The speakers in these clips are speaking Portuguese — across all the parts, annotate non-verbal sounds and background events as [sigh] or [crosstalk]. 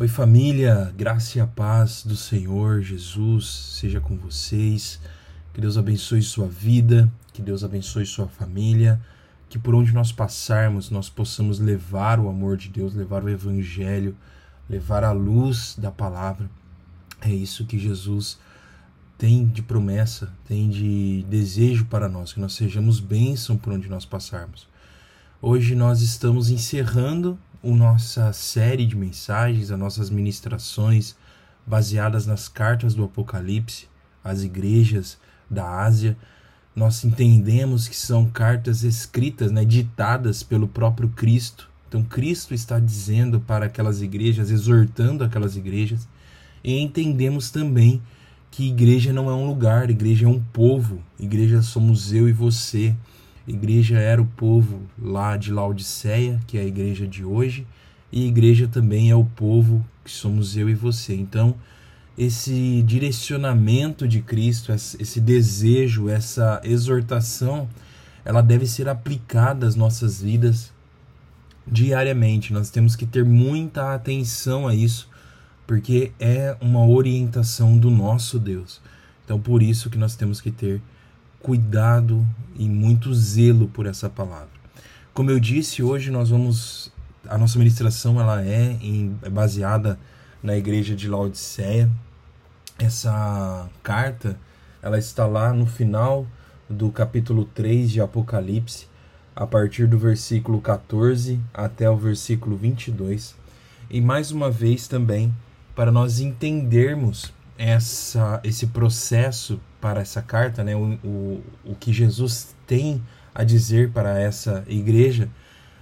Oi, família, graça e a paz do Senhor Jesus seja com vocês. Que Deus abençoe sua vida, que Deus abençoe sua família, que por onde nós passarmos nós possamos levar o amor de Deus, levar o Evangelho, levar a luz da palavra. É isso que Jesus tem de promessa, tem de desejo para nós, que nós sejamos bênção por onde nós passarmos. Hoje nós estamos encerrando a nossa série de mensagens, as nossas ministrações baseadas nas cartas do Apocalipse, às igrejas da Ásia. Nós entendemos que são cartas escritas, né, ditadas pelo próprio Cristo. Então, Cristo está dizendo para aquelas igrejas, exortando aquelas igrejas, e entendemos também que igreja não é um lugar, igreja é um povo, igreja somos eu e você. Igreja era o povo lá de Laodiceia, que é a igreja de hoje, e igreja também é o povo que somos eu e você. Então, esse direcionamento de Cristo, esse desejo, essa exortação, ela deve ser aplicada às nossas vidas diariamente. Nós temos que ter muita atenção a isso, porque é uma orientação do nosso Deus. Então, por isso que nós temos que ter cuidado e muito zelo por essa palavra. Como eu disse, hoje nós vamos a nossa ministração ela é, em, é baseada na igreja de Laodiceia. Essa carta, ela está lá no final do capítulo 3 de Apocalipse, a partir do versículo 14 até o versículo 22. E mais uma vez também, para nós entendermos essa, esse processo para essa carta, né, o, o, o que Jesus tem a dizer para essa igreja,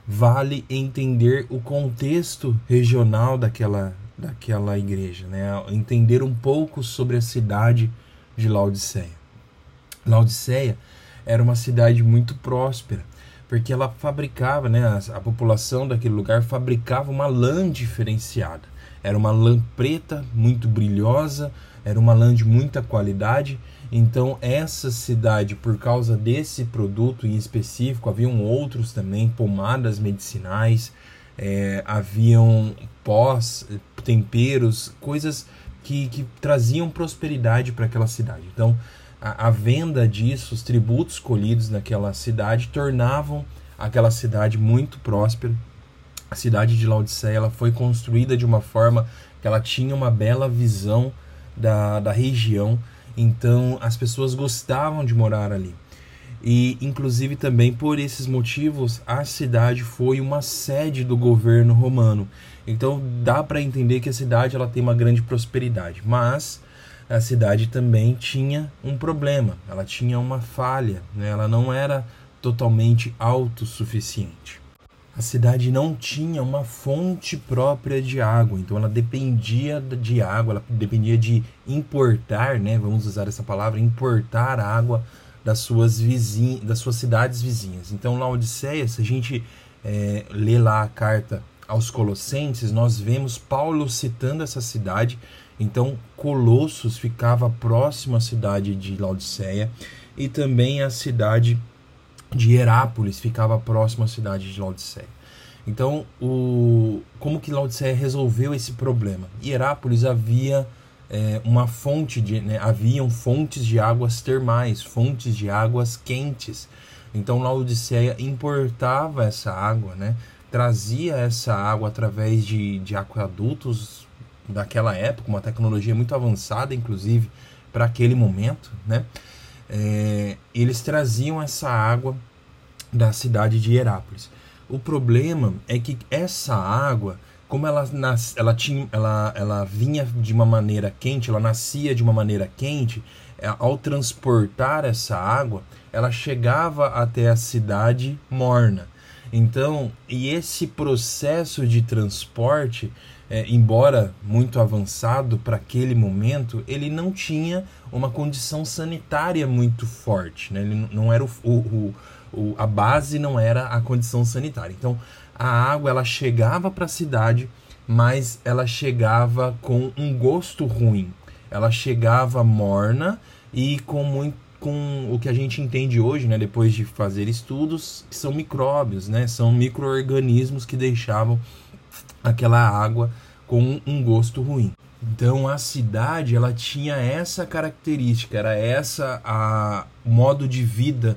vale entender o contexto regional daquela, daquela igreja, né? entender um pouco sobre a cidade de Laodiceia. Laodiceia era uma cidade muito próspera, porque ela fabricava, né, a, a população daquele lugar fabricava uma lã diferenciada. Era uma lã preta, muito brilhosa, era uma lã de muita qualidade. Então, essa cidade, por causa desse produto em específico, haviam outros também, pomadas medicinais, é, haviam pós, temperos, coisas que, que traziam prosperidade para aquela cidade. Então, a, a, venda disso, os tributos colhidos naquela cidade, tornavam aquela cidade muito próspera. A cidade de Laodiceia ela foi construída de uma forma que ela tinha uma bela visão da, da região, então as pessoas gostavam de morar ali. E, inclusive, também por esses motivos, a cidade foi uma sede do governo romano. Então, dá para entender que a cidade ela tem uma grande prosperidade. Mas a cidade também tinha um problema, ela tinha uma falha, né? ela não era totalmente autossuficiente a cidade não tinha uma fonte própria de água, então ela dependia de água, ela dependia de importar, né, vamos usar essa palavra, importar água das suas vizinhas, das suas cidades vizinhas. Então, Laodiceia, se a gente é, lê lá a carta aos Colossenses, nós vemos Paulo citando essa cidade. Então, Colossos ficava próximo à cidade de Laodiceia e também a cidade de Herápolis ficava próximo à cidade de Laodiceia. Então, o, como que Laodiceia resolveu esse problema? Em Herápolis havia é, uma fonte de, né, haviam fontes de águas termais, fontes de águas quentes. Então, Laodiceia importava essa água, né, trazia essa água através de, de aquedutos daquela época, uma tecnologia muito avançada, inclusive, para aquele momento, né? É, eles traziam essa água da cidade de Herápolis. O problema é que essa água, como ela, nas, ela, tinha, ela, ela vinha de uma maneira quente, ela nascia de uma maneira quente, é, ao transportar essa água, ela chegava até a cidade morna. Então, e esse processo de transporte é, embora muito avançado para aquele momento, ele não tinha uma condição sanitária muito forte. Né? Ele não era o, o, o, a base não era a condição sanitária. Então a água ela chegava para a cidade, mas ela chegava com um gosto ruim. Ela chegava morna e com muito com o que a gente entende hoje, né, depois de fazer estudos, que são micróbios, né, são microorganismos que deixavam aquela água com um gosto ruim. Então a cidade ela tinha essa característica, era essa a modo de vida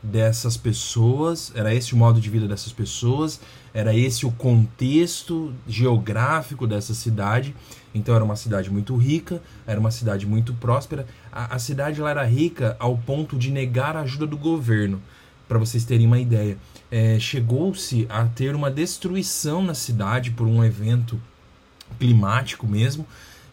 dessas pessoas, era esse o modo de vida dessas pessoas, era esse o contexto geográfico dessa cidade. Então era uma cidade muito rica, era uma cidade muito próspera. A, a cidade ela era rica ao ponto de negar a ajuda do governo. Para vocês terem uma ideia, é, chegou-se a ter uma destruição na cidade por um evento climático mesmo.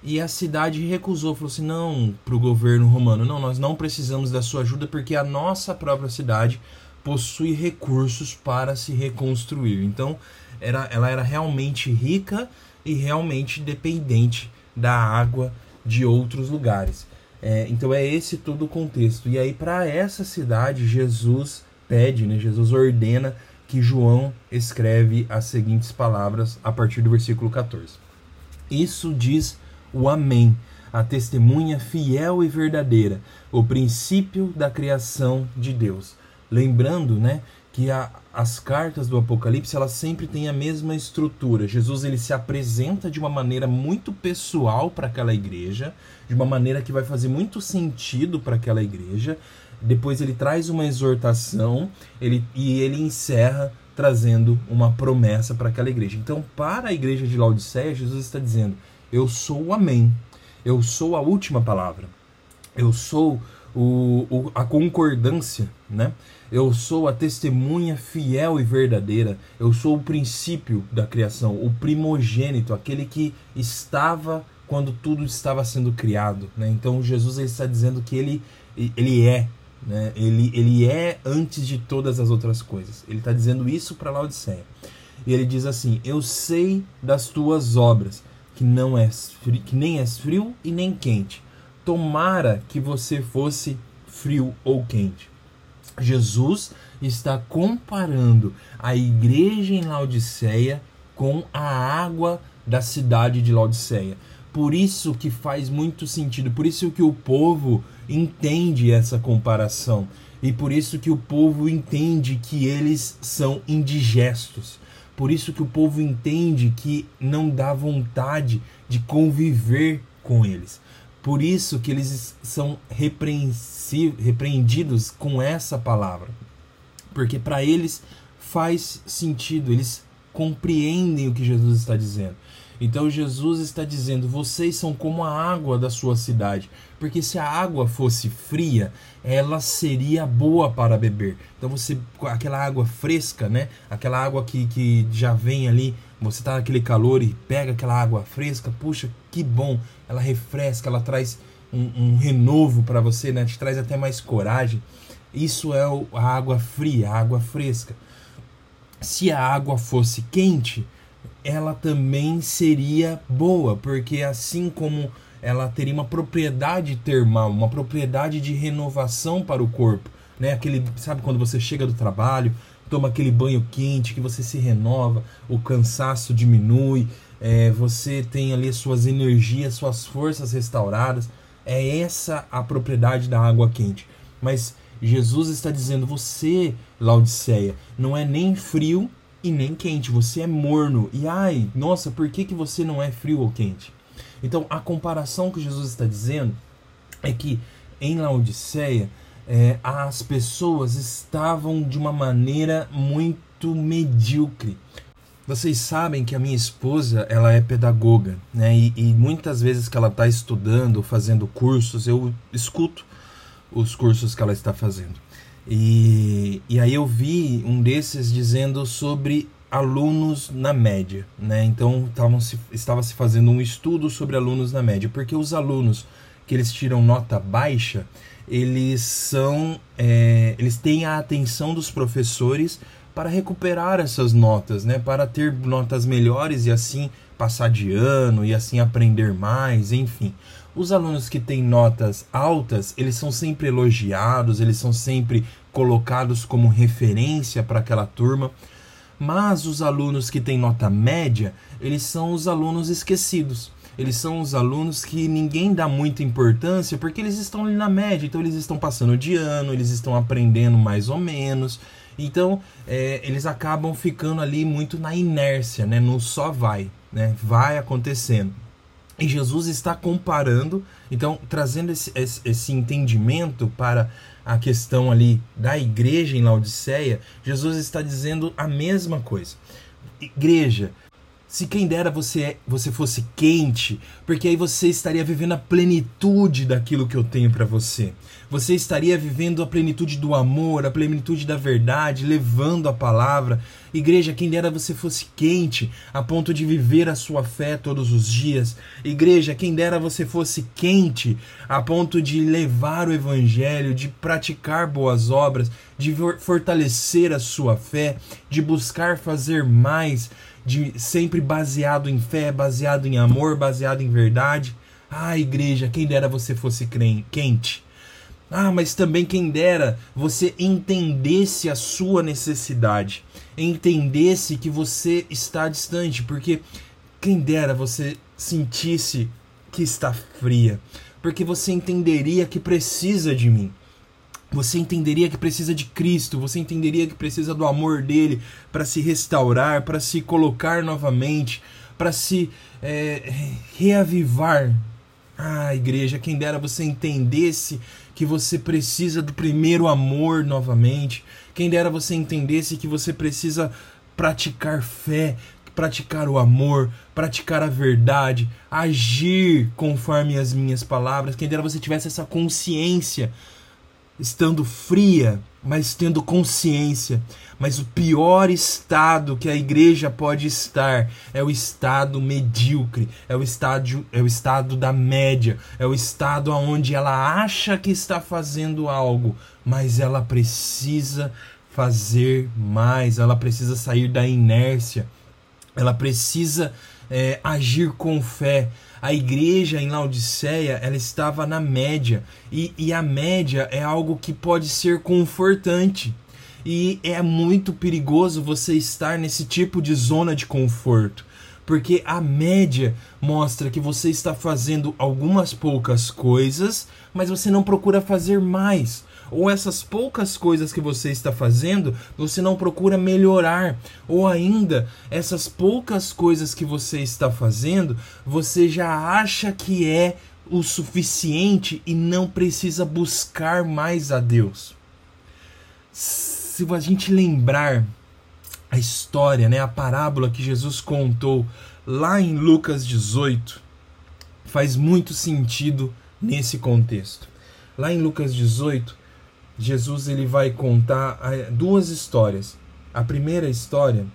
E a cidade recusou, falou assim: não, para o governo romano, não, nós não precisamos da sua ajuda porque a nossa própria cidade possui recursos para se reconstruir. Então, era, ela era realmente rica e realmente dependente da água de outros lugares. É, então, é esse todo o contexto. E aí, para essa cidade, Jesus pede, né, Jesus ordena que João escreve as seguintes palavras a partir do versículo 14. Isso diz o Amém, a testemunha fiel e verdadeira, o princípio da criação de Deus. Lembrando, né, que a, as cartas do Apocalipse elas sempre têm a mesma estrutura. Jesus ele se apresenta de uma maneira muito pessoal para aquela igreja, de uma maneira que vai fazer muito sentido para aquela igreja. Depois ele traz uma exortação, ele e ele encerra trazendo uma promessa para aquela igreja. Então, para a igreja de Laodiceia, Jesus está dizendo: eu sou o Amém. Eu sou a última palavra. Eu sou o, o, a concordância, né? Eu sou a testemunha fiel e verdadeira. Eu sou o princípio da criação, o primogênito, aquele que estava quando tudo estava sendo criado. Né? Então Jesus está dizendo que ele, ele é, né? ele, ele é antes de todas as outras coisas. Ele está dizendo isso para Laodiceia. E ele diz assim: Eu sei das tuas obras que não é frio, que nem és frio e nem quente. Tomara que você fosse frio ou quente. Jesus está comparando a igreja em Laodiceia com a água da cidade de Laodiceia. Por isso que faz muito sentido, por isso que o povo entende essa comparação e por isso que o povo entende que eles são indigestos. Por isso que o povo entende que não dá vontade de conviver com eles. Por isso que eles são repreendidos com essa palavra. Porque para eles faz sentido, eles compreendem o que Jesus está dizendo. Então Jesus está dizendo: vocês são como a água da sua cidade. Porque se a água fosse fria, ela seria boa para beber. Então você, aquela água fresca, né? Aquela água que, que já vem ali, você está naquele calor e pega aquela água fresca, puxa, que bom! Ela refresca, ela traz um, um renovo para você, né? Te traz até mais coragem. Isso é a água fria, a água fresca. Se a água fosse quente, ela também seria boa, porque assim como ela teria uma propriedade termal, uma propriedade de renovação para o corpo, né? Aquele, sabe quando você chega do trabalho, toma aquele banho quente, que você se renova, o cansaço diminui, é, você tem ali suas energias, suas forças restauradas. É essa a propriedade da água quente. Mas Jesus está dizendo: você, Laodiceia, não é nem frio e nem quente, você é morno. E ai, nossa, por que, que você não é frio ou quente? Então, a comparação que Jesus está dizendo é que em Laodiceia é, as pessoas estavam de uma maneira muito medíocre. Vocês sabem que a minha esposa ela é pedagoga, né? E, e muitas vezes que ela está estudando, fazendo cursos, eu escuto os cursos que ela está fazendo. E, e aí eu vi um desses dizendo sobre alunos na média, né? Então se, estava se fazendo um estudo sobre alunos na média, porque os alunos que eles tiram nota baixa, eles são, é, eles têm a atenção dos professores para recuperar essas notas, né? Para ter notas melhores e assim passar de ano e assim aprender mais, enfim. Os alunos que têm notas altas, eles são sempre elogiados, eles são sempre colocados como referência para aquela turma. Mas os alunos que têm nota média, eles são os alunos esquecidos. Eles são os alunos que ninguém dá muita importância porque eles estão ali na média, então eles estão passando de ano, eles estão aprendendo mais ou menos. Então, é, eles acabam ficando ali muito na inércia, né? No só vai, né? Vai acontecendo. E Jesus está comparando, então, trazendo esse, esse, esse entendimento para a questão ali da igreja em Laodiceia, Jesus está dizendo a mesma coisa. Igreja, se quem dera você, é, você fosse quente, porque aí você estaria vivendo a plenitude daquilo que eu tenho para você. Você estaria vivendo a plenitude do amor, a plenitude da verdade, levando a palavra. Igreja, quem dera você fosse quente, a ponto de viver a sua fé todos os dias. Igreja, quem dera você fosse quente, a ponto de levar o evangelho, de praticar boas obras, de fortalecer a sua fé, de buscar fazer mais de sempre baseado em fé, baseado em amor, baseado em verdade. Ah, igreja, quem dera você fosse quente. Ah, mas também quem dera você entendesse a sua necessidade, entendesse que você está distante, porque quem dera você sentisse que está fria, porque você entenderia que precisa de mim você entenderia que precisa de Cristo, você entenderia que precisa do amor dele para se restaurar, para se colocar novamente, para se é, reavivar. Ah, igreja, quem dera você entendesse que você precisa do primeiro amor novamente. Quem dera você entendesse que você precisa praticar fé, praticar o amor, praticar a verdade, agir conforme as minhas palavras. Quem dera você tivesse essa consciência estando fria, mas tendo consciência. Mas o pior estado que a igreja pode estar é o estado medíocre, é o estado, é o estado da média, é o estado onde ela acha que está fazendo algo, mas ela precisa fazer mais, ela precisa sair da inércia, ela precisa é, agir com fé a igreja em Laodiceia ela estava na média. E, e a média é algo que pode ser confortante. E é muito perigoso você estar nesse tipo de zona de conforto. Porque a média mostra que você está fazendo algumas poucas coisas, mas você não procura fazer mais ou essas poucas coisas que você está fazendo, você não procura melhorar, ou ainda essas poucas coisas que você está fazendo, você já acha que é o suficiente e não precisa buscar mais a Deus. Se a gente lembrar a história, né, a parábola que Jesus contou lá em Lucas 18, faz muito sentido nesse contexto. Lá em Lucas 18, Jesus ele vai contar duas histórias. A primeira história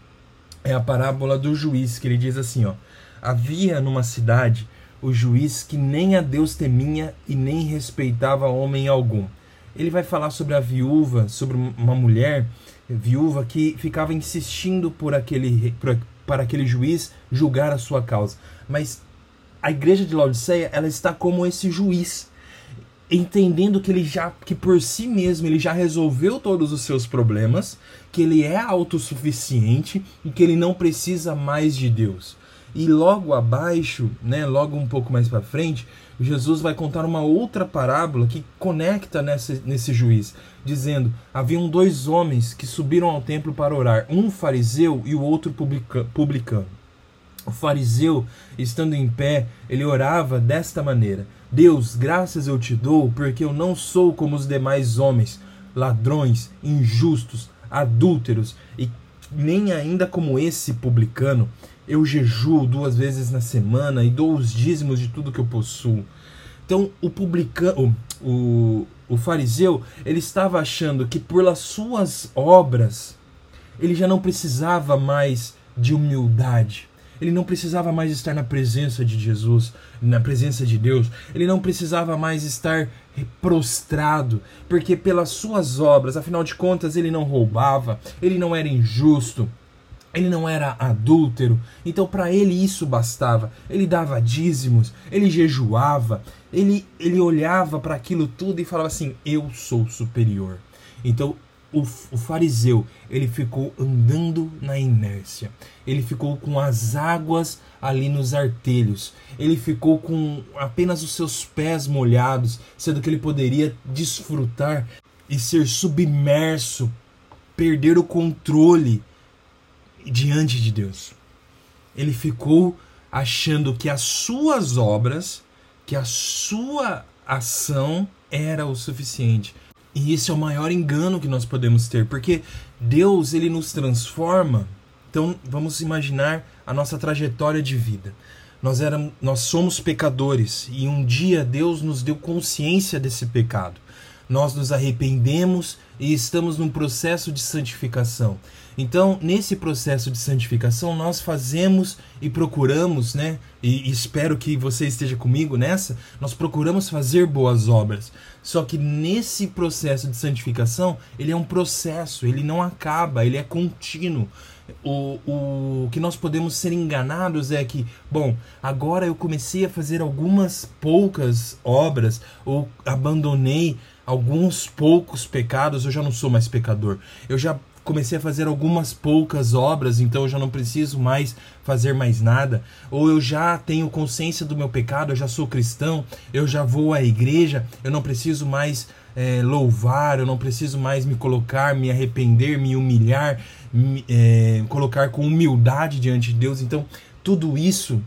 é a parábola do juiz, que ele diz assim, ó: Havia numa cidade o juiz que nem a Deus temia e nem respeitava homem algum. Ele vai falar sobre a viúva, sobre uma mulher viúva que ficava insistindo por aquele por, para aquele juiz julgar a sua causa. Mas a igreja de Laodiceia, ela está como esse juiz entendendo que ele já que por si mesmo ele já resolveu todos os seus problemas, que ele é autossuficiente e que ele não precisa mais de Deus. E logo abaixo, né, logo um pouco mais para frente, Jesus vai contar uma outra parábola que conecta nesse, nesse juiz, dizendo: Haviam dois homens que subiram ao templo para orar, um fariseu e o outro publicano. O fariseu, estando em pé, ele orava desta maneira: Deus, graças eu te dou, porque eu não sou como os demais homens, ladrões, injustos, adúlteros e nem ainda como esse publicano. Eu jejuo duas vezes na semana e dou os dízimos de tudo que eu possuo. Então, o publicano, o, o fariseu, ele estava achando que por as suas obras ele já não precisava mais de humildade ele não precisava mais estar na presença de Jesus, na presença de Deus. Ele não precisava mais estar prostrado, porque pelas suas obras, afinal de contas, ele não roubava, ele não era injusto, ele não era adúltero, então para ele isso bastava. Ele dava dízimos, ele jejuava, ele, ele olhava para aquilo tudo e falava assim: Eu sou superior. Então o, o fariseu ele ficou andando na inércia, ele ficou com as águas ali nos artelhos, ele ficou com apenas os seus pés molhados, sendo que ele poderia desfrutar e ser submerso perder o controle diante de Deus. Ele ficou achando que as suas obras, que a sua ação era o suficiente. E esse é o maior engano que nós podemos ter, porque Deus ele nos transforma. Então, vamos imaginar a nossa trajetória de vida. Nós éramos, nós somos pecadores e um dia Deus nos deu consciência desse pecado nós nos arrependemos e estamos num processo de santificação. Então, nesse processo de santificação, nós fazemos e procuramos, né? E espero que você esteja comigo nessa. Nós procuramos fazer boas obras. Só que nesse processo de santificação, ele é um processo, ele não acaba, ele é contínuo. O, o que nós podemos ser enganados é que, bom, agora eu comecei a fazer algumas poucas obras ou abandonei alguns poucos pecados, eu já não sou mais pecador. Eu já comecei a fazer algumas poucas obras, então eu já não preciso mais fazer mais nada, ou eu já tenho consciência do meu pecado, eu já sou cristão, eu já vou à igreja, eu não preciso mais é, louvar, eu não preciso mais me colocar, me arrepender, me humilhar, me, é, colocar com humildade diante de Deus. Então, tudo isso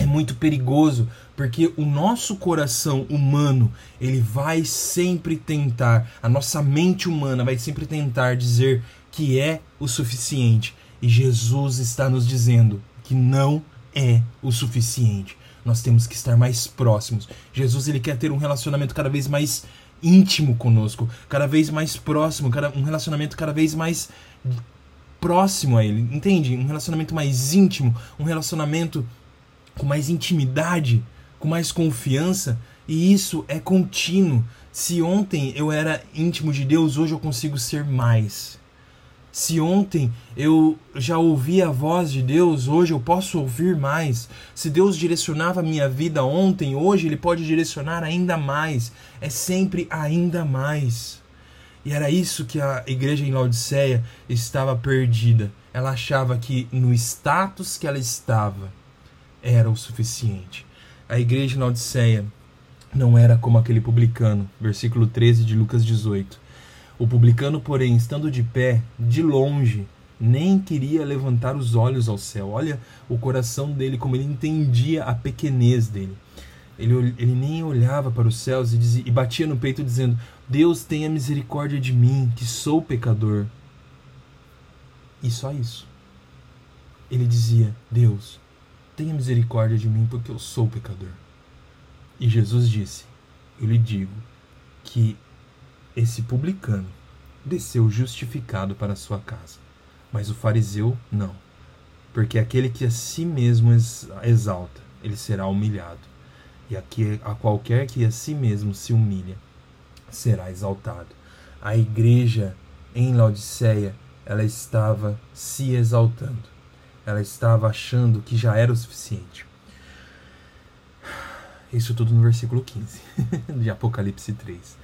é muito perigoso, porque o nosso coração humano, ele vai sempre tentar, a nossa mente humana vai sempre tentar dizer que é o suficiente. E Jesus está nos dizendo que não é o suficiente. Nós temos que estar mais próximos. Jesus ele quer ter um relacionamento cada vez mais íntimo conosco, cada vez mais próximo, um relacionamento cada vez mais próximo a ele, entende? Um relacionamento mais íntimo, um relacionamento com mais intimidade, com mais confiança, e isso é contínuo. Se ontem eu era íntimo de Deus, hoje eu consigo ser mais. Se ontem eu já ouvi a voz de Deus, hoje eu posso ouvir mais. Se Deus direcionava a minha vida ontem, hoje Ele pode direcionar ainda mais. É sempre ainda mais. E era isso que a igreja em Laodiceia estava perdida. Ela achava que no status que ela estava, era o suficiente. A igreja na Odisseia não era como aquele publicano, versículo 13 de Lucas 18. O publicano, porém, estando de pé, de longe, nem queria levantar os olhos ao céu. Olha o coração dele, como ele entendia a pequenez dele. Ele, ele nem olhava para os céus e, dizia, e batia no peito, dizendo: Deus tenha misericórdia de mim, que sou pecador. E só isso. Ele dizia: Deus, tenha misericórdia de mim, porque eu sou pecador. E Jesus disse: Eu lhe digo que esse publicano desceu justificado para sua casa, mas o fariseu não. Porque aquele que a si mesmo exalta, ele será humilhado, e a qualquer que a si mesmo se humilha, será exaltado. A igreja em Laodiceia, ela estava se exaltando ela estava achando que já era o suficiente. Isso tudo no versículo 15 [laughs] de Apocalipse 3.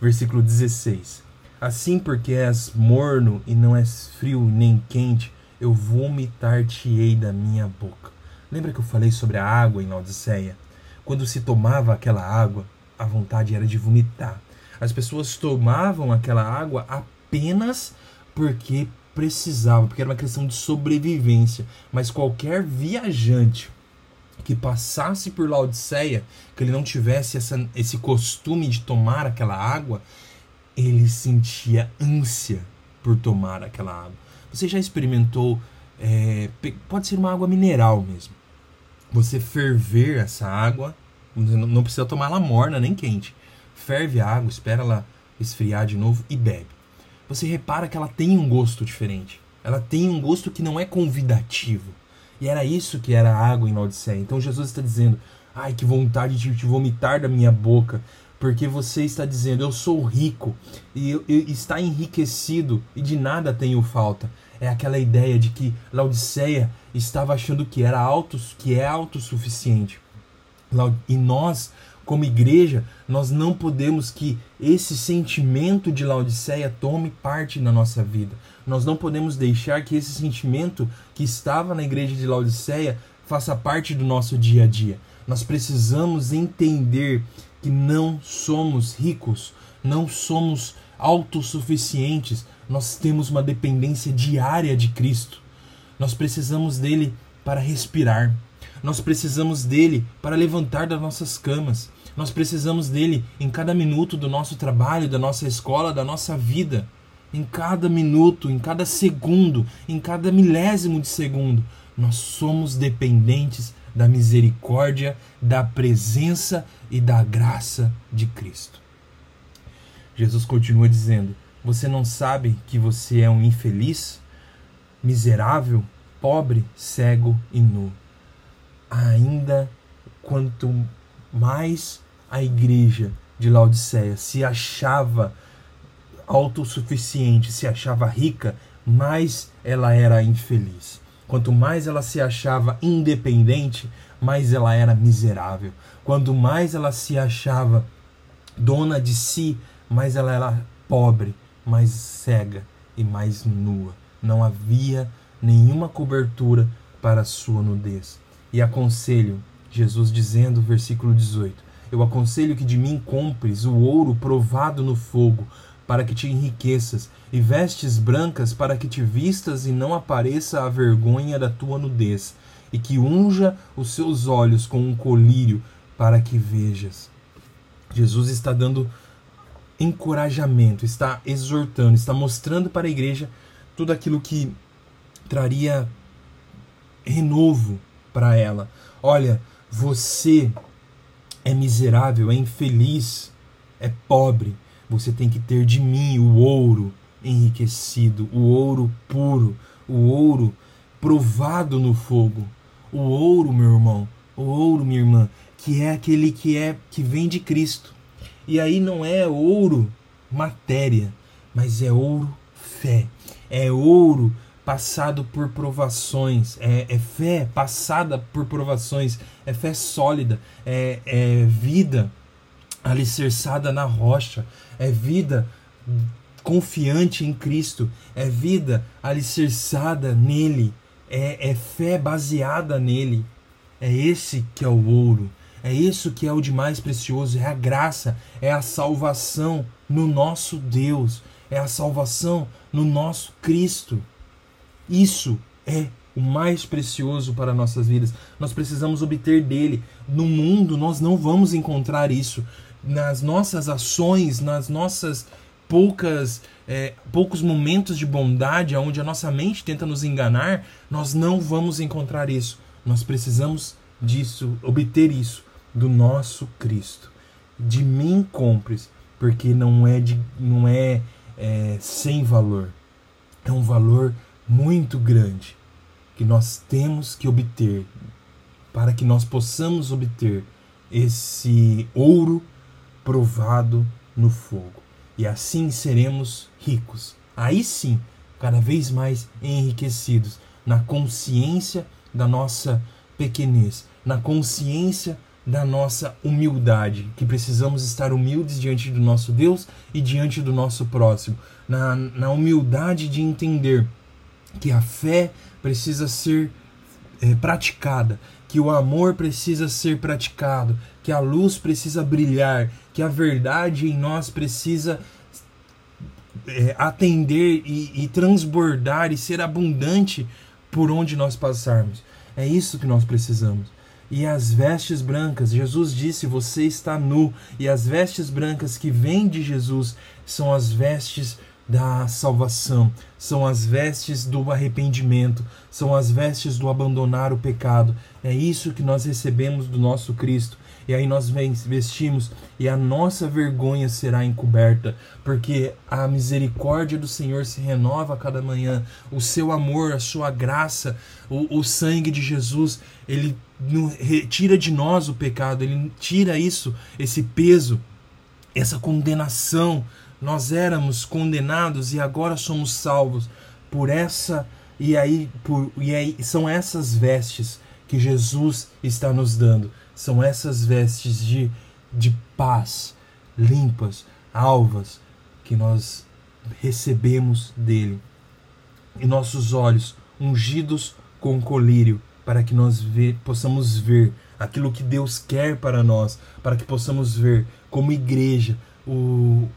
Versículo 16. Assim porque és morno e não és frio nem quente, eu vomitar-te-ei da minha boca. Lembra que eu falei sobre a água em Laodiceia? Quando se tomava aquela água, a vontade era de vomitar. As pessoas tomavam aquela água apenas porque precisava, porque era uma questão de sobrevivência. Mas qualquer viajante que passasse por Laodiceia, que ele não tivesse essa, esse costume de tomar aquela água, ele sentia ânsia por tomar aquela água. Você já experimentou? É, pode ser uma água mineral mesmo. Você ferver essa água, não precisa tomar ela morna nem quente. Ferve a água, espera ela esfriar de novo e bebe você repara que ela tem um gosto diferente. Ela tem um gosto que não é convidativo. E era isso que era a água em Laodiceia. Então Jesus está dizendo: ai, que vontade de te vomitar da minha boca, porque você está dizendo: eu sou rico e eu, eu, está enriquecido e de nada tenho falta. É aquela ideia de que Laodiceia estava achando que era auto, que é autossuficiente. E nós como igreja, nós não podemos que esse sentimento de Laodiceia tome parte na nossa vida. Nós não podemos deixar que esse sentimento que estava na igreja de Laodiceia faça parte do nosso dia a dia. Nós precisamos entender que não somos ricos, não somos autossuficientes, nós temos uma dependência diária de Cristo. Nós precisamos dele para respirar. Nós precisamos dele para levantar das nossas camas. Nós precisamos dele em cada minuto do nosso trabalho, da nossa escola, da nossa vida. Em cada minuto, em cada segundo, em cada milésimo de segundo. Nós somos dependentes da misericórdia, da presença e da graça de Cristo. Jesus continua dizendo: Você não sabe que você é um infeliz, miserável, pobre, cego e nu. Ainda quanto mais a igreja de Laodiceia se achava autossuficiente, se achava rica, mais ela era infeliz. Quanto mais ela se achava independente, mais ela era miserável. Quanto mais ela se achava dona de si, mais ela era pobre, mais cega e mais nua. Não havia nenhuma cobertura para a sua nudez. E aconselho, Jesus dizendo, versículo 18: Eu aconselho que de mim compres o ouro provado no fogo, para que te enriqueças, e vestes brancas para que te vistas e não apareça a vergonha da tua nudez, e que unja os seus olhos com um colírio para que vejas. Jesus está dando encorajamento, está exortando, está mostrando para a igreja tudo aquilo que traria renovo para ela. Olha, você é miserável, é infeliz, é pobre. Você tem que ter de mim o ouro enriquecido, o ouro puro, o ouro provado no fogo. O ouro, meu irmão, o ouro, minha irmã, que é aquele que é que vem de Cristo. E aí não é ouro matéria, mas é ouro fé. É ouro passado por provações, é, é fé passada por provações, é fé sólida, é, é vida alicerçada na rocha, é vida confiante em Cristo, é vida alicerçada nele, é, é fé baseada nele. É esse que é o ouro, é isso que é o de mais precioso, é a graça, é a salvação no nosso Deus, é a salvação no nosso Cristo. Isso é o mais precioso para nossas vidas. Nós precisamos obter dele. No mundo nós não vamos encontrar isso. Nas nossas ações, nas nossas poucas é, poucos momentos de bondade onde a nossa mente tenta nos enganar, nós não vamos encontrar isso. Nós precisamos disso, obter isso do nosso Cristo. De mim compres, porque não é de, não é, é sem valor. É um valor muito grande que nós temos que obter para que nós possamos obter esse ouro provado no fogo e assim seremos ricos. Aí sim, cada vez mais enriquecidos na consciência da nossa pequenez, na consciência da nossa humildade, que precisamos estar humildes diante do nosso Deus e diante do nosso próximo, na, na humildade de entender que a fé precisa ser é, praticada, que o amor precisa ser praticado, que a luz precisa brilhar, que a verdade em nós precisa é, atender e, e transbordar e ser abundante por onde nós passarmos. É isso que nós precisamos. E as vestes brancas, Jesus disse: Você está nu. E as vestes brancas que vêm de Jesus são as vestes da salvação, são as vestes do arrependimento, são as vestes do abandonar o pecado. É isso que nós recebemos do nosso Cristo. E aí nós vestimos e a nossa vergonha será encoberta, porque a misericórdia do Senhor se renova a cada manhã. O seu amor, a sua graça, o, o sangue de Jesus, ele retira de nós o pecado, ele tira isso, esse peso, essa condenação nós éramos condenados e agora somos salvos por essa e aí por e aí são essas vestes que Jesus está nos dando. São essas vestes de de paz, limpas, alvas que nós recebemos dele. E nossos olhos ungidos com colírio para que nós possamos ver aquilo que Deus quer para nós, para que possamos ver como igreja o,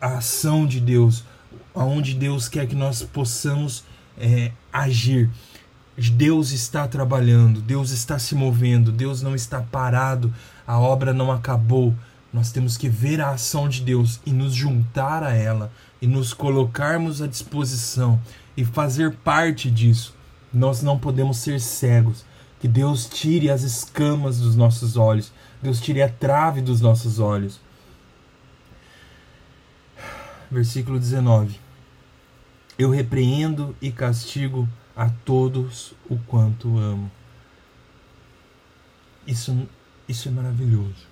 a ação de Deus, aonde Deus quer que nós possamos é, agir. Deus está trabalhando, Deus está se movendo, Deus não está parado, a obra não acabou. Nós temos que ver a ação de Deus e nos juntar a ela e nos colocarmos à disposição e fazer parte disso. Nós não podemos ser cegos. Que Deus tire as escamas dos nossos olhos, Deus tire a trave dos nossos olhos. Versículo 19. Eu repreendo e castigo a todos o quanto amo. Isso, isso é maravilhoso.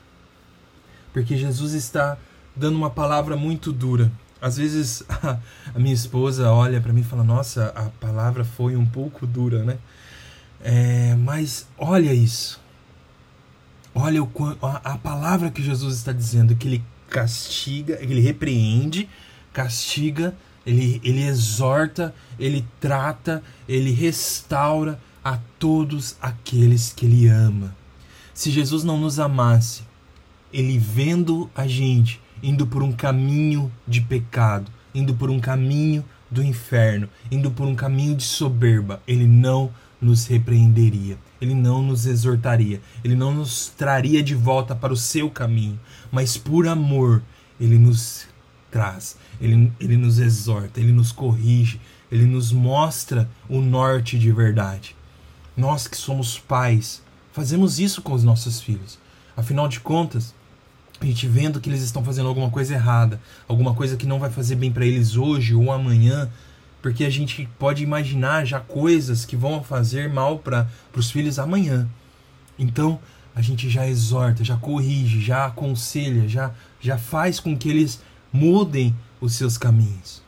Porque Jesus está dando uma palavra muito dura. Às vezes [laughs] a, a minha esposa olha para mim e fala: Nossa, a palavra foi um pouco dura, né? É, mas olha isso. Olha o, a, a palavra que Jesus está dizendo: que ele castiga, ele repreende, castiga ele, ele exorta, ele trata, ele restaura a todos aqueles que ele ama. Se Jesus não nos amasse, ele vendo a gente indo por um caminho de pecado, indo por um caminho do inferno, indo por um caminho de soberba, ele não nos repreenderia, ele não nos exortaria, ele não nos traria de volta para o seu caminho, mas por amor, ele nos traz, ele, ele nos exorta, ele nos corrige, ele nos mostra o norte de verdade. Nós que somos pais, fazemos isso com os nossos filhos. Afinal de contas, a gente vendo que eles estão fazendo alguma coisa errada, alguma coisa que não vai fazer bem para eles hoje ou amanhã, porque a gente pode imaginar já coisas que vão fazer mal para os filhos amanhã. Então, a gente já exorta, já corrige, já aconselha, já, já faz com que eles mudem os seus caminhos.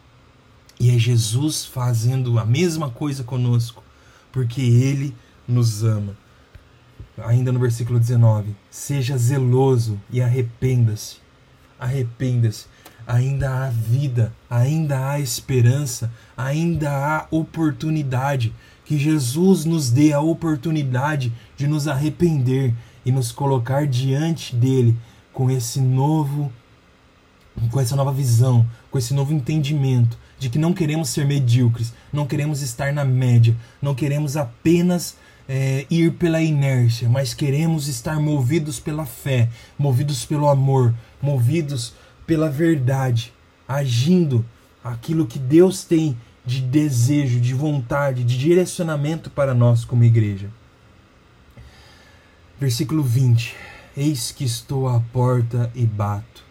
E é Jesus fazendo a mesma coisa conosco, porque Ele nos ama. Ainda no versículo 19: Seja zeloso e arrependa-se. Arrependa-se. Ainda há vida, ainda há esperança, ainda há oportunidade. Que Jesus nos dê a oportunidade de nos arrepender e nos colocar diante dele com esse novo com essa nova visão, com esse novo entendimento de que não queremos ser medíocres, não queremos estar na média, não queremos apenas é, ir pela inércia, mas queremos estar movidos pela fé, movidos pelo amor, movidos pela verdade, agindo aquilo que Deus tem de desejo, de vontade, de direcionamento para nós como igreja. Versículo 20: Eis que estou à porta e bato.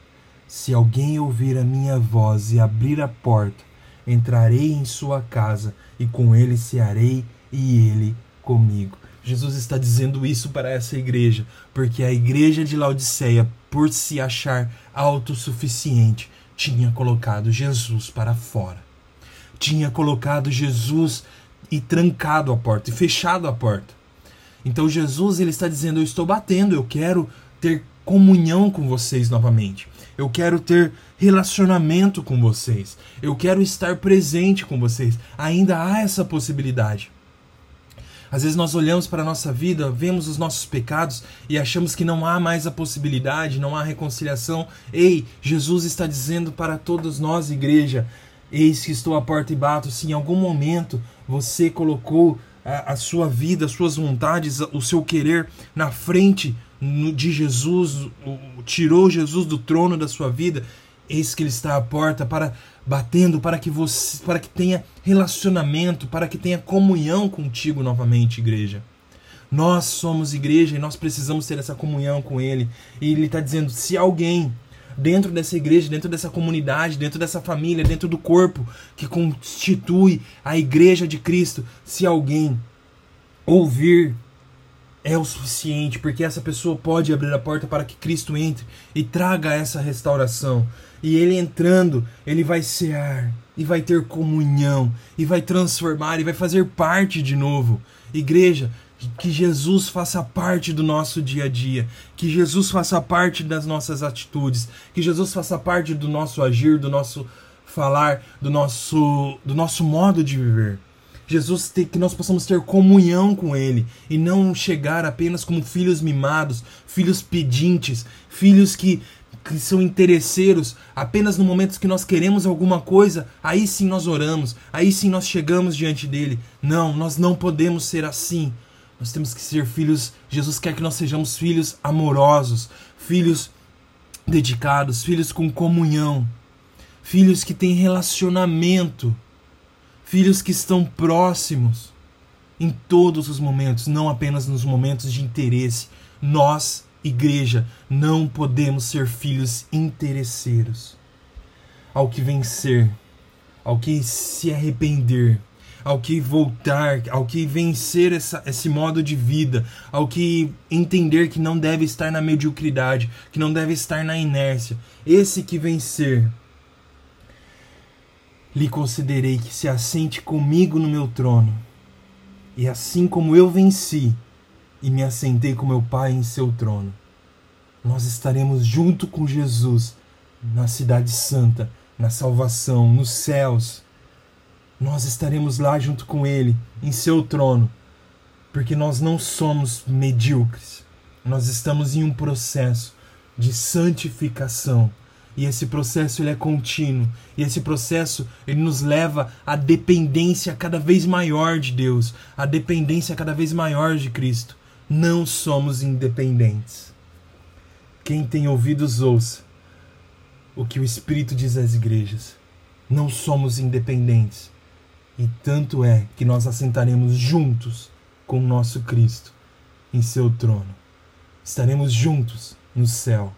Se alguém ouvir a minha voz e abrir a porta, entrarei em sua casa e com ele cearei e ele comigo. Jesus está dizendo isso para essa igreja, porque a igreja de Laodiceia, por se achar autossuficiente, tinha colocado Jesus para fora. Tinha colocado Jesus e trancado a porta e fechado a porta. Então Jesus ele está dizendo: Eu estou batendo, eu quero ter comunhão com vocês novamente. Eu quero ter relacionamento com vocês. Eu quero estar presente com vocês. Ainda há essa possibilidade. Às vezes nós olhamos para a nossa vida, vemos os nossos pecados e achamos que não há mais a possibilidade, não há reconciliação. Ei, Jesus está dizendo para todos nós, igreja: Eis que estou à porta e bato. Se em algum momento você colocou a, a sua vida, as suas vontades, o seu querer na frente de Jesus, tirou Jesus do trono da sua vida, eis que ele está à porta para batendo para que você, para que tenha relacionamento, para que tenha comunhão contigo novamente, igreja. Nós somos igreja e nós precisamos ter essa comunhão com ele. E ele está dizendo: se alguém dentro dessa igreja, dentro dessa comunidade, dentro dessa família, dentro do corpo que constitui a igreja de Cristo, se alguém ouvir é o suficiente, porque essa pessoa pode abrir a porta para que Cristo entre e traga essa restauração. E ele entrando, ele vai cear, e vai ter comunhão, e vai transformar, e vai fazer parte de novo. Igreja, que Jesus faça parte do nosso dia a dia, que Jesus faça parte das nossas atitudes, que Jesus faça parte do nosso agir, do nosso falar, do nosso, do nosso modo de viver. Jesus, que nós possamos ter comunhão com Ele e não chegar apenas como filhos mimados, filhos pedintes, filhos que que são interesseiros, apenas no momento que nós queremos alguma coisa, aí sim nós oramos, aí sim nós chegamos diante dele. Não, nós não podemos ser assim. Nós temos que ser filhos. Jesus quer que nós sejamos filhos amorosos, filhos dedicados, filhos com comunhão, filhos que têm relacionamento, filhos que estão próximos em todos os momentos, não apenas nos momentos de interesse. Nós Igreja, não podemos ser filhos interesseiros. Ao que vencer, ao que se arrepender, ao que voltar, ao que vencer essa, esse modo de vida, ao que entender que não deve estar na mediocridade, que não deve estar na inércia. Esse que vencer, lhe considerei que se assente comigo no meu trono. E assim como eu venci, e me assentei com meu Pai em seu trono. Nós estaremos junto com Jesus na Cidade Santa, na salvação, nos céus. Nós estaremos lá junto com Ele, em seu trono, porque nós não somos medíocres. Nós estamos em um processo de santificação. E esse processo ele é contínuo. E esse processo ele nos leva à dependência cada vez maior de Deus, à dependência cada vez maior de Cristo não somos independentes. Quem tem ouvidos, ouça o que o Espírito diz às igrejas. Não somos independentes. E tanto é que nós assentaremos juntos com o nosso Cristo em seu trono. Estaremos juntos no céu,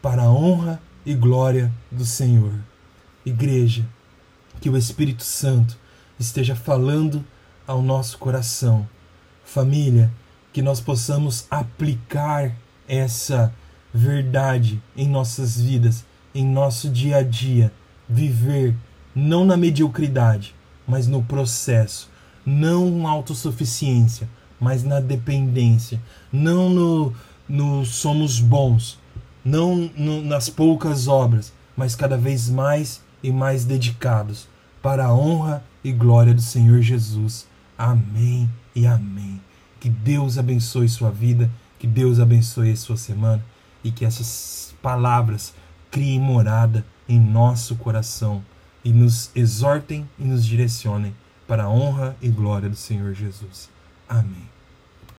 para a honra e glória do Senhor. Igreja, que o Espírito Santo esteja falando ao nosso coração. Família, que nós possamos aplicar essa verdade em nossas vidas, em nosso dia a dia, viver não na mediocridade, mas no processo, não na autossuficiência, mas na dependência, não no, no somos bons, não no, nas poucas obras, mas cada vez mais e mais dedicados para a honra e glória do Senhor Jesus. Amém e amém. Que Deus abençoe sua vida, que Deus abençoe a sua semana e que essas palavras criem morada em nosso coração e nos exortem e nos direcionem para a honra e glória do Senhor Jesus. Amém.